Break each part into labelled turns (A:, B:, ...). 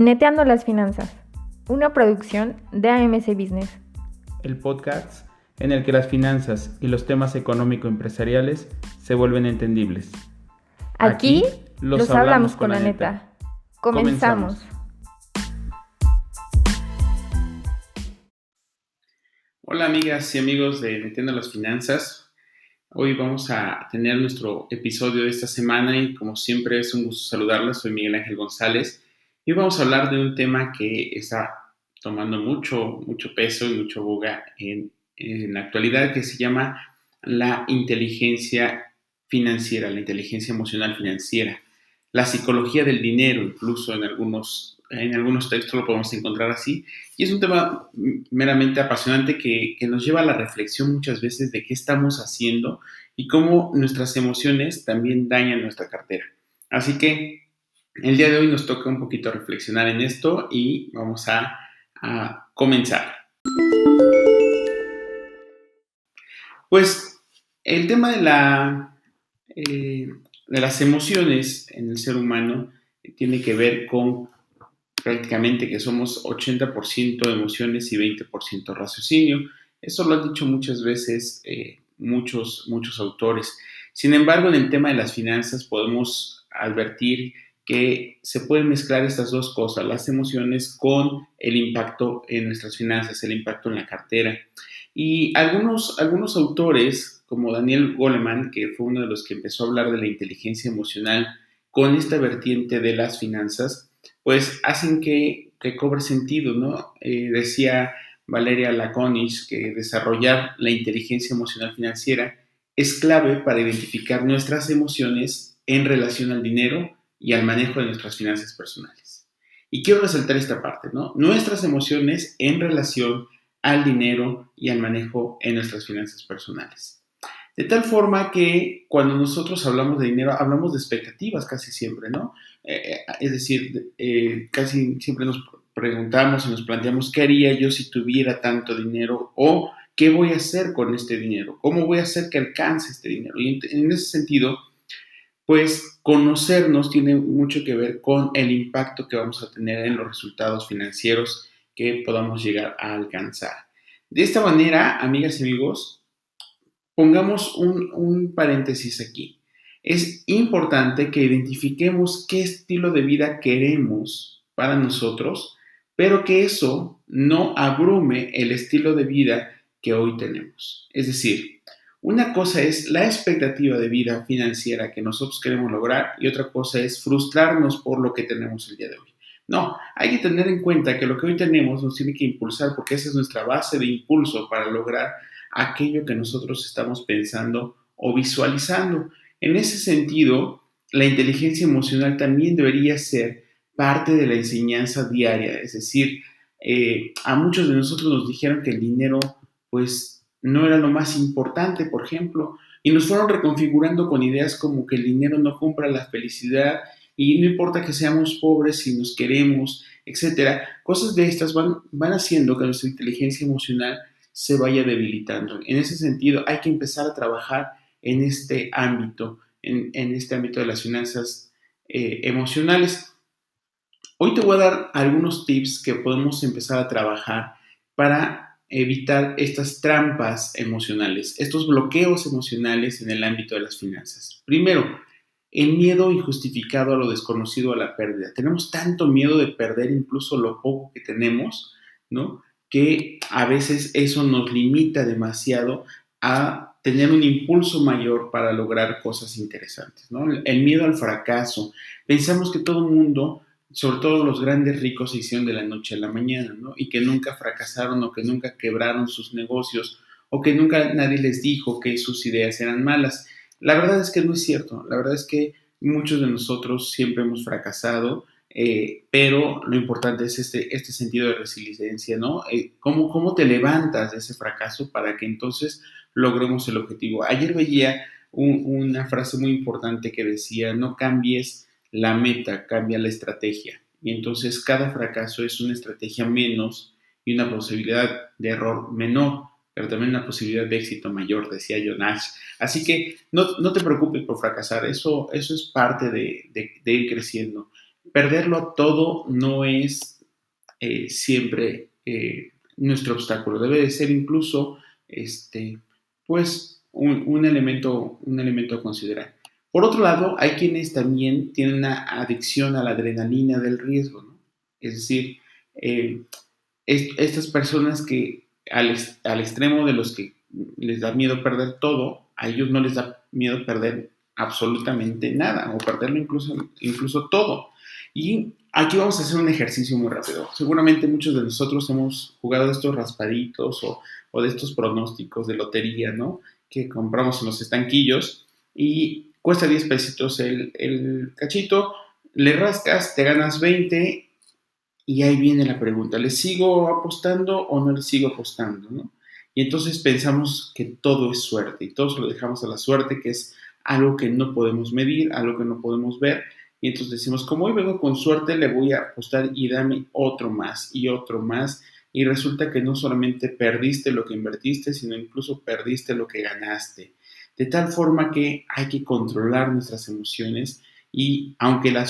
A: Neteando las Finanzas, una producción de AMC Business.
B: El podcast en el que las finanzas y los temas económico-empresariales se vuelven entendibles.
A: Aquí, los, hablamos, con la neta. Comenzamos.
B: Hola amigas y amigos de Neteando las Finanzas. Hoy vamos a tener nuestro episodio de esta semana y como siempre es un gusto saludarles. Soy Miguel Ángel González y vamos a hablar de un tema que está tomando mucho, mucho peso y mucho boga en, la actualidad, que se llama la inteligencia financiera, la inteligencia emocional financiera, la psicología del dinero, incluso en algunos, en algunos textos lo podemos encontrar así. Y es un tema meramente apasionante que, que nos lleva a la reflexión muchas veces de qué estamos haciendo y cómo nuestras emociones también dañan nuestra cartera. Así que el día de hoy nos toca un poquito reflexionar en esto y vamos a, comenzar. Pues el tema de, la, eh, de las emociones en el ser humano tiene que ver con prácticamente que somos 80% emociones y 20% raciocinio. Eso lo han dicho muchas veces eh, muchos, muchos autores. Sin embargo, en el tema de las finanzas podemos advertir que se pueden mezclar estas dos cosas, las emociones con el impacto en nuestras finanzas, el impacto en la cartera. Y algunos, algunos autores, como Daniel Goleman, que fue uno de los que empezó a hablar de la inteligencia emocional con esta vertiente de las finanzas, pues hacen que, que cobre sentido, ¿no? Eh, decía Valeria Laconis que desarrollar la inteligencia emocional financiera es clave para identificar nuestras emociones en relación al dinero, y al manejo de nuestras finanzas personales. Y quiero resaltar esta parte, ¿no? Nuestras emociones en relación al dinero y al manejo en nuestras finanzas personales. De tal forma que cuando nosotros hablamos de dinero, hablamos de expectativas casi siempre, ¿no? Eh, eh, es decir, eh, casi siempre nos preguntamos y nos planteamos qué haría yo si tuviera tanto dinero o qué voy a hacer con este dinero, cómo voy a hacer que alcance este dinero. Y en ese sentido, pues conocernos tiene mucho que ver con el impacto que vamos a tener en los resultados financieros que podamos llegar a alcanzar. De esta manera, amigas y amigos, pongamos un, paréntesis aquí. Es importante que identifiquemos qué estilo de vida queremos para nosotros, pero que eso no abrume el estilo de vida que hoy tenemos. Es decir, una cosa es la expectativa de vida financiera que nosotros queremos lograr y otra cosa es frustrarnos por lo que tenemos el día de hoy. No, hay que tener en cuenta que lo que hoy tenemos nos tiene que impulsar porque esa es nuestra base de impulso para lograr aquello que nosotros estamos pensando o visualizando. En ese sentido, la inteligencia emocional también debería ser parte de la enseñanza diaria, es decir, eh, a muchos de nosotros nos dijeron que el dinero, pues no era lo más importante, por ejemplo, y nos fueron reconfigurando con ideas como que el dinero no compra la felicidad y no importa que seamos pobres si nos queremos, etcétera. Cosas de estas van, van haciendo que nuestra inteligencia emocional se vaya debilitando. En ese sentido, hay que empezar a trabajar en este ámbito, en, este ámbito de las finanzas eh, emocionales. Hoy te voy a dar algunos tips que podemos empezar a trabajar para evitar estas trampas emocionales, estos bloqueos emocionales en el ámbito de las finanzas. Primero, el miedo injustificado a lo desconocido, a la pérdida. Tenemos tanto miedo de perder incluso lo poco que tenemos, ¿no? Que a veces eso nos limita demasiado a tener un impulso mayor para lograr cosas interesantes. El miedo al fracaso. Pensamos que todo el mundo sobre todo los grandes ricos se hicieron de la noche a la mañana, ¿no? Y que nunca fracasaron o que nunca quebraron sus negocios o que nunca nadie les dijo que sus ideas eran malas. La verdad es que no es cierto, la verdad es que muchos de nosotros siempre hemos fracasado, eh, pero lo importante es este, este sentido de resiliencia, ¿no? Eh, ¿cómo, ¿Cómo te levantas de ese fracaso para que entonces logremos el objetivo? Ayer veía una frase muy importante que decía, no cambies la meta, cambia la estrategia. Y entonces cada fracaso es una estrategia menos y una posibilidad de error menor, pero también una posibilidad de éxito mayor, decía Jonas. Así que no, te preocupes por fracasar, eso, eso es parte de, ir creciendo. perderlo todo no es eh, siempre eh, nuestro obstáculo, debe de ser incluso, este, pues, un, elemento, un elemento a considerar. Por otro lado, hay quienes también tienen una adicción a la adrenalina del riesgo, ¿no? Es decir, eh, estas personas que al, al, extremo de los que les da miedo perder todo, a ellos no les da miedo perder absolutamente nada o perderlo incluso, incluso todo. Y aquí vamos a hacer un ejercicio muy rápido. Seguramente muchos de nosotros hemos jugado estos raspaditos o, o de estos pronósticos de lotería, ¿no? Que compramos en los estanquillos y cuesta 10 pesitos el, cachito, le rascas, te ganas 20 y ahí viene la pregunta, ¿le sigo apostando o no le sigo apostando? Y entonces pensamos que todo es suerte y todos lo dejamos a la suerte, que es algo que no podemos medir, algo que no podemos ver. Y entonces decimos, como hoy vengo con suerte, le voy a apostar y dame otro más y otro más. Y resulta que no solamente perdiste lo que invertiste, sino incluso perdiste lo que ganaste. De tal forma que hay que controlar nuestras emociones y aunque la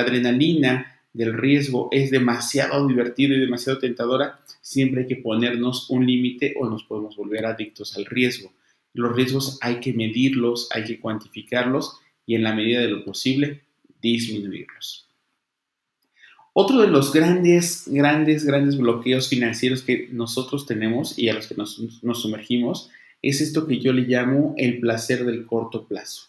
B: adrenalina del riesgo es demasiado divertido y demasiado tentadora, siempre hay que ponernos un límite o nos podemos volver adictos al riesgo. Los riesgos hay que medirlos, hay que cuantificarlos y en la medida de lo posible disminuirlos. Otro de los grandes, grandes, grandes bloqueos financieros que nosotros tenemos y a los que nos sumergimos es esto que yo le llamo el placer del corto plazo.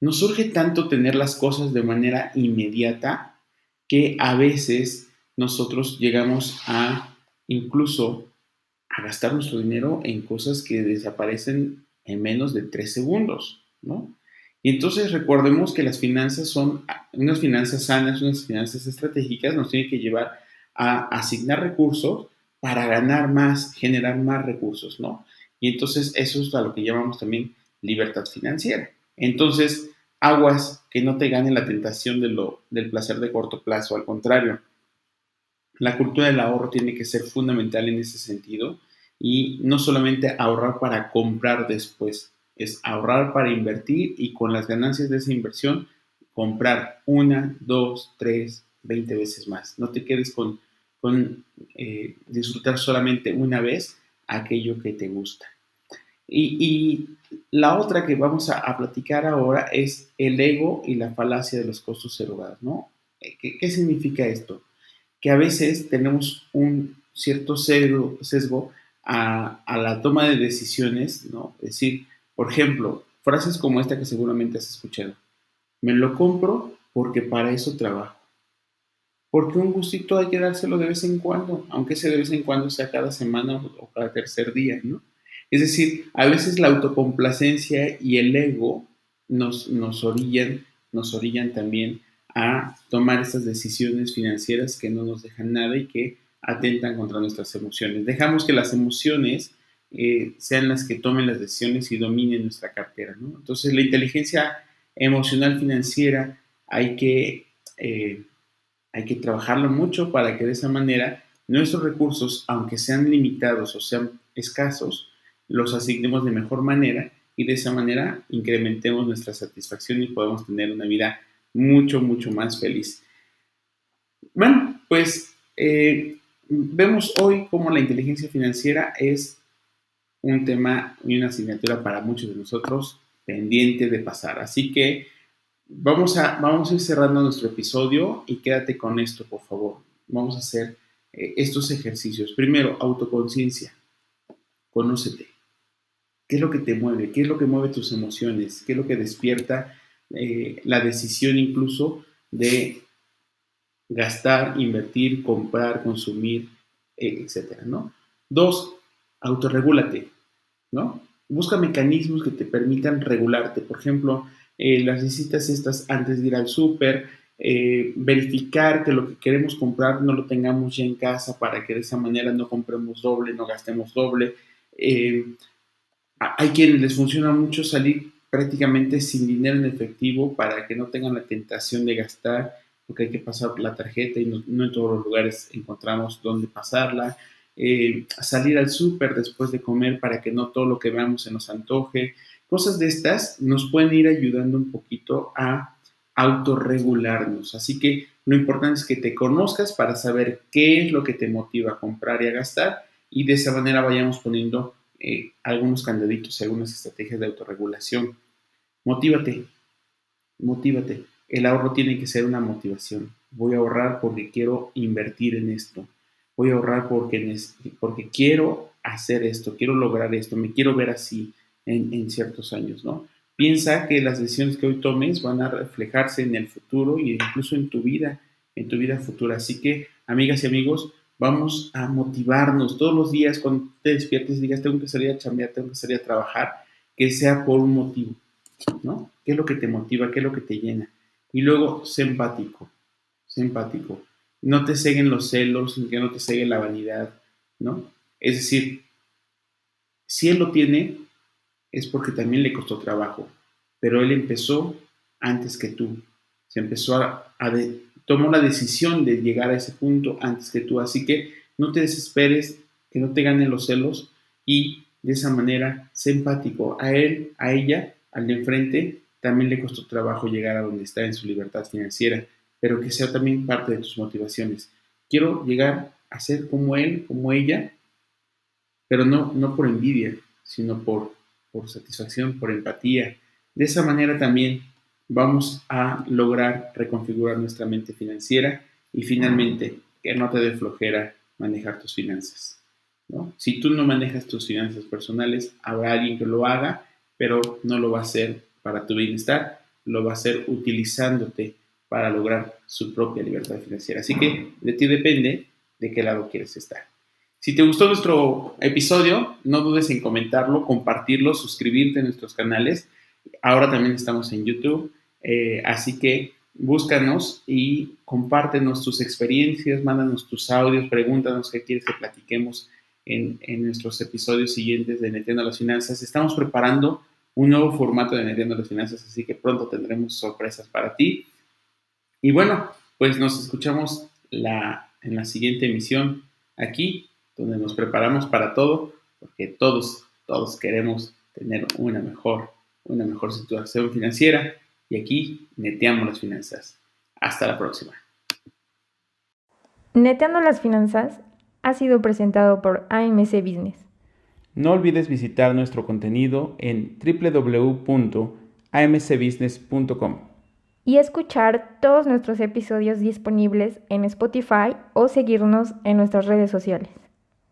B: Nos surge tanto tener las cosas de manera inmediata que a veces nosotros llegamos a incluso a gastar nuestro dinero en cosas que desaparecen en menos de tres segundos, ¿no? Y entonces recordemos que las finanzas son unas finanzas sanas, unas finanzas estratégicas, nos tienen que llevar a asignar recursos para ganar más, generar más recursos, ¿no? Y entonces eso es a lo que llamamos también libertad financiera. Entonces, aguas que no te gane la tentación de del placer de corto plazo, al contrario, la cultura del ahorro tiene que ser fundamental en ese sentido y no solamente ahorrar para comprar después, es ahorrar para invertir y con las ganancias de esa inversión comprar una, dos, tres, veinte veces más. No te quedes con, con eh, disfrutar solamente una vez aquello que te gusta. Y, la otra que vamos a, platicar ahora es el ego y la falacia de los costos erogados, ¿no? ¿Qué, significa esto? Que a veces tenemos un cierto sesgo, a, a, la toma de decisiones, ¿no? Es decir, por ejemplo, frases como esta que seguramente has escuchado. Me lo compro porque para eso trabajo. Porque un gustito hay que dárselo de vez en cuando, aunque ese de vez en cuando sea cada semana o cada tercer día, ¿no? Es decir, a veces la autocomplacencia y el ego nos, nos, orillan, nos orillan también a tomar estas decisiones financieras que no nos dejan nada y que atentan contra nuestras emociones. Dejamos que las emociones eh, sean las que tomen las decisiones y dominen nuestra cartera. Entonces, la inteligencia emocional financiera hay que, eh, hay que trabajarlo mucho para que de esa manera nuestros recursos, aunque sean limitados o sean escasos, los asignemos de mejor manera y de esa manera incrementemos nuestra satisfacción y podemos tener una vida mucho, mucho más feliz. Bueno, pues eh, vemos hoy cómo la inteligencia financiera es un tema y una asignatura para muchos de nosotros pendiente de pasar. Así que vamos a, vamos a ir cerrando nuestro episodio y quédate con esto, por favor. Vamos a hacer eh, estos ejercicios. Primero, autoconciencia. Conócete. ¿Qué es lo que te mueve? ¿Qué es lo que mueve tus emociones? ¿Qué es lo que despierta eh, la decisión incluso de gastar, invertir, comprar, consumir, eh, etcétera, ¿no? Dos, autorregúlate, ¿no? Busca mecanismos que te permitan regularte. Por ejemplo, eh, las visitas estas antes de ir al súper, verificar que lo que queremos comprar no lo tengamos ya en casa para que de esa manera no compremos doble, no gastemos doble hay quienes les funciona mucho salir prácticamente sin dinero en efectivo para que no tengan la tentación de gastar, porque hay que pasar la tarjeta y no, en todos los lugares encontramos dónde pasarla. Eh, salir al súper después de comer para que no todo lo que veamos se nos antoje. Cosas de estas nos pueden ir ayudando un poquito a autorregularnos. Así que lo importante es que te conozcas para saber qué es lo que te motiva a comprar y a gastar y de esa manera vayamos poniendo eh, algunos candaditos, algunas estrategias de autorregulación. Motívate, motívate. El ahorro tiene que ser una motivación. Voy a ahorrar porque quiero invertir en esto. Voy a ahorrar porque, porque quiero hacer esto, quiero lograr esto, me quiero ver así en, ciertos años, ¿no? Piensa que las decisiones que hoy tomes van a reflejarse en el futuro e incluso en tu vida, en tu vida futura. Así que, amigas y amigos, vamos a motivarnos todos los días cuando te despiertes y digas, tengo que salir a chambear, tengo que salir a trabajar, que sea por un motivo, ¿no? ¿Qué es lo que te motiva? ¿Qué es lo que te llena? Y luego, sé empático, sé empático. No te seguen los celos, que no te segue la vanidad, ¿no? Es decir, si él lo tiene, es porque también le costó trabajo, pero él empezó antes que tú. Se empezó a, tomó la decisión de llegar a ese punto antes que tú, así que no te desesperes, que no te ganen los celos y de esa manera sé empático a él, a ella, al de enfrente, también le costó trabajo llegar a donde está en su libertad financiera, pero que sea también parte de tus motivaciones. Quiero llegar a ser como él, como ella, pero no, no por envidia, sino por por satisfacción, por empatía. De esa manera también vamos a lograr reconfigurar nuestra mente financiera y finalmente que no te dé flojera manejar tus finanzas. Si tú no manejas tus finanzas personales, habrá alguien que lo haga, pero no lo va a hacer para tu bienestar, lo va a hacer utilizándote para lograr su propia libertad financiera. Así que de ti depende de qué lado quieres estar. Si te gustó nuestro episodio, no dudes en comentarlo, compartirlo, suscribirte a nuestros canales. Ahora también estamos en YouTube, eh, así que búscanos y compártenos tus experiencias, mándanos tus audios, pregúntanos qué quieres que platiquemos en, nuestros episodios siguientes de Netiendo las Finanzas. Estamos preparando un nuevo formato de Netiendo las Finanzas, así que pronto tendremos sorpresas para ti. Y bueno, pues nos escuchamos en la siguiente emisión aquí donde nos preparamos para todo, porque todos, todos queremos tener una mejor, una mejor situación financiera y aquí neteamos las finanzas. Hasta la próxima.
A: Neteando las finanzas ha sido presentado por AMC Business.
B: No olvides visitar nuestro contenido en www.amcbusiness.com
A: y escuchar todos nuestros episodios disponibles en Spotify o seguirnos en nuestras redes sociales.